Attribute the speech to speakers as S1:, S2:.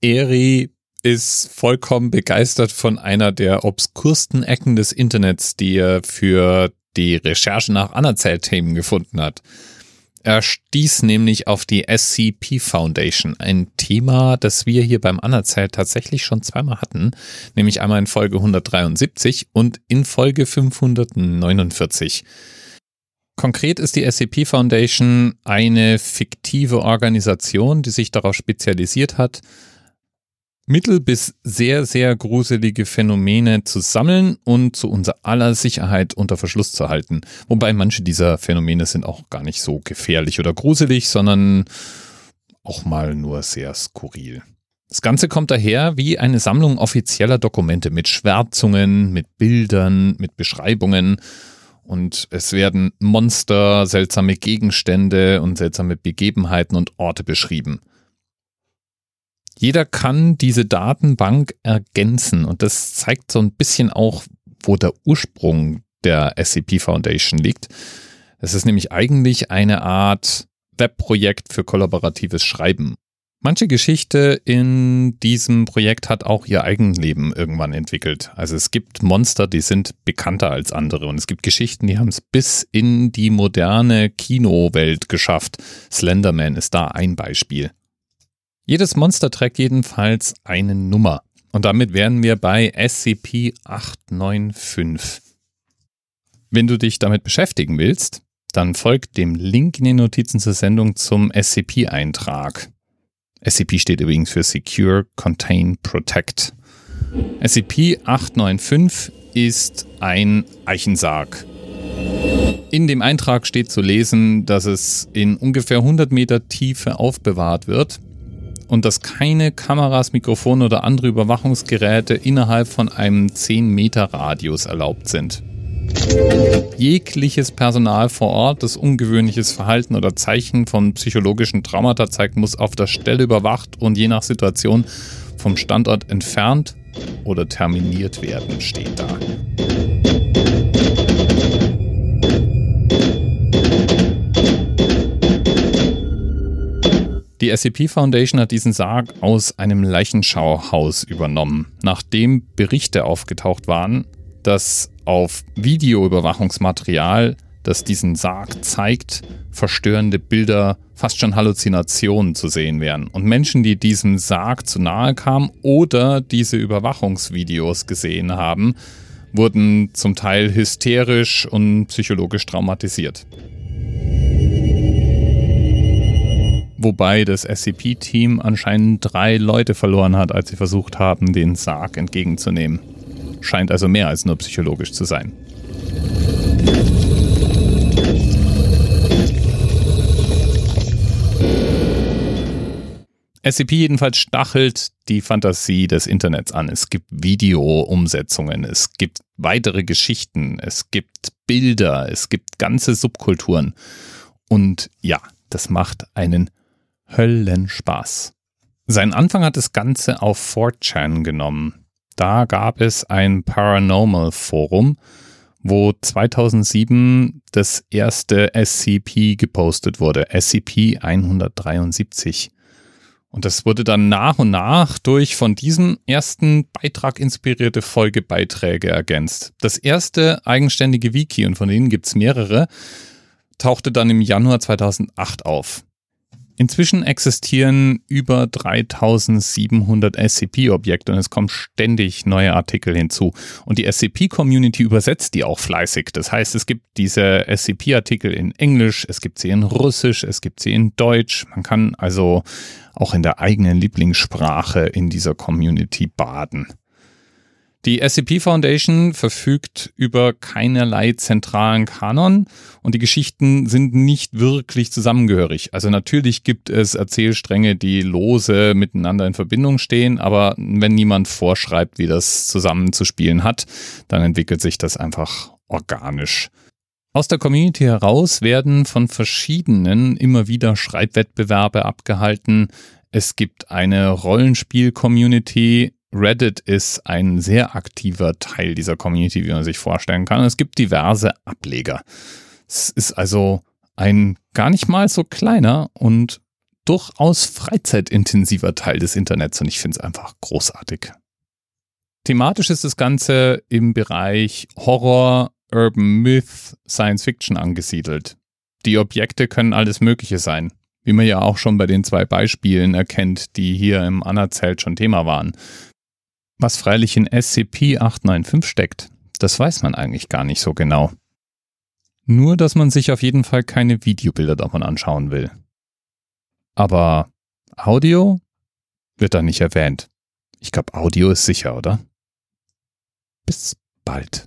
S1: Eri ist vollkommen begeistert von einer der obskursten Ecken des Internets, die er für die Recherche nach Anerzählt-Themen gefunden hat. Er stieß nämlich auf die SCP Foundation, ein Thema, das wir hier beim Anerzählt tatsächlich schon zweimal hatten, nämlich einmal in Folge 173 und in Folge 549. Konkret ist die SCP Foundation eine fiktive Organisation, die sich darauf spezialisiert hat, mittel bis sehr, sehr gruselige Phänomene zu sammeln und zu unser aller Sicherheit unter Verschluss zu halten. Wobei manche dieser Phänomene sind auch gar nicht so gefährlich oder gruselig, sondern auch mal nur sehr skurril. Das Ganze kommt daher wie eine Sammlung offizieller Dokumente mit Schwärzungen, mit Bildern, mit Beschreibungen und es werden Monster, seltsame Gegenstände und seltsame Begebenheiten und Orte beschrieben. Jeder kann diese Datenbank ergänzen und das zeigt so ein bisschen auch, wo der Ursprung der SCP Foundation liegt. Es ist nämlich eigentlich eine Art Webprojekt für kollaboratives Schreiben. Manche Geschichte in diesem Projekt hat auch ihr Eigenleben irgendwann entwickelt. Also es gibt Monster, die sind bekannter als andere und es gibt Geschichten, die haben es bis in die moderne Kinowelt geschafft. Slenderman ist da ein Beispiel. Jedes Monster trägt jedenfalls eine Nummer. Und damit wären wir bei SCP-895. Wenn du dich damit beschäftigen willst, dann folgt dem Link in den Notizen zur Sendung zum SCP-Eintrag. SCP steht übrigens für Secure, Contain, Protect. SCP-895 ist ein Eichensarg. In dem Eintrag steht zu lesen, dass es in ungefähr 100 Meter Tiefe aufbewahrt wird und dass keine Kameras, Mikrofone oder andere Überwachungsgeräte innerhalb von einem 10 Meter Radius erlaubt sind. Jegliches Personal vor Ort, das ungewöhnliches Verhalten oder Zeichen von psychologischen Traumata zeigt, muss auf der Stelle überwacht und je nach Situation vom Standort entfernt oder terminiert werden, steht da. Die SCP Foundation hat diesen Sarg aus einem Leichenschauhaus übernommen, nachdem Berichte aufgetaucht waren, dass auf Videoüberwachungsmaterial, das diesen Sarg zeigt, verstörende Bilder, fast schon Halluzinationen zu sehen wären. Und Menschen, die diesem Sarg zu nahe kamen oder diese Überwachungsvideos gesehen haben, wurden zum Teil hysterisch und psychologisch traumatisiert. Wobei das SCP-Team anscheinend drei Leute verloren hat, als sie versucht haben, den Sarg entgegenzunehmen. Scheint also mehr als nur psychologisch zu sein. SCP jedenfalls stachelt die Fantasie des Internets an. Es gibt Video-Umsetzungen, es gibt weitere Geschichten, es gibt Bilder, es gibt ganze Subkulturen. Und ja, das macht einen Höllenspaß. Sein Anfang hat das Ganze auf 4chan genommen. Da gab es ein Paranormal Forum, wo 2007 das erste SCP gepostet wurde, SCP 173. Und das wurde dann nach und nach durch von diesem ersten Beitrag inspirierte Folgebeiträge ergänzt. Das erste eigenständige Wiki, und von denen gibt es mehrere, tauchte dann im Januar 2008 auf. Inzwischen existieren über 3700 SCP-Objekte und es kommen ständig neue Artikel hinzu. Und die SCP-Community übersetzt die auch fleißig. Das heißt, es gibt diese SCP-Artikel in Englisch, es gibt sie in Russisch, es gibt sie in Deutsch. Man kann also auch in der eigenen Lieblingssprache in dieser Community baden. Die SCP Foundation verfügt über keinerlei zentralen Kanon und die Geschichten sind nicht wirklich zusammengehörig. Also natürlich gibt es Erzählstränge, die lose miteinander in Verbindung stehen, aber wenn niemand vorschreibt, wie das zusammenzuspielen hat, dann entwickelt sich das einfach organisch. Aus der Community heraus werden von verschiedenen immer wieder Schreibwettbewerbe abgehalten. Es gibt eine Rollenspiel-Community, Reddit ist ein sehr aktiver Teil dieser Community, wie man sich vorstellen kann. Es gibt diverse Ableger. Es ist also ein gar nicht mal so kleiner und durchaus freizeitintensiver Teil des Internets und ich finde es einfach großartig. Thematisch ist das Ganze im Bereich Horror, Urban Myth, Science Fiction angesiedelt. Die Objekte können alles Mögliche sein, wie man ja auch schon bei den zwei Beispielen erkennt, die hier im Anerzelt schon Thema waren. Was freilich in SCP-895 steckt, das weiß man eigentlich gar nicht so genau. Nur, dass man sich auf jeden Fall keine Videobilder davon anschauen will. Aber Audio wird da nicht erwähnt. Ich glaube, Audio ist sicher, oder? Bis bald.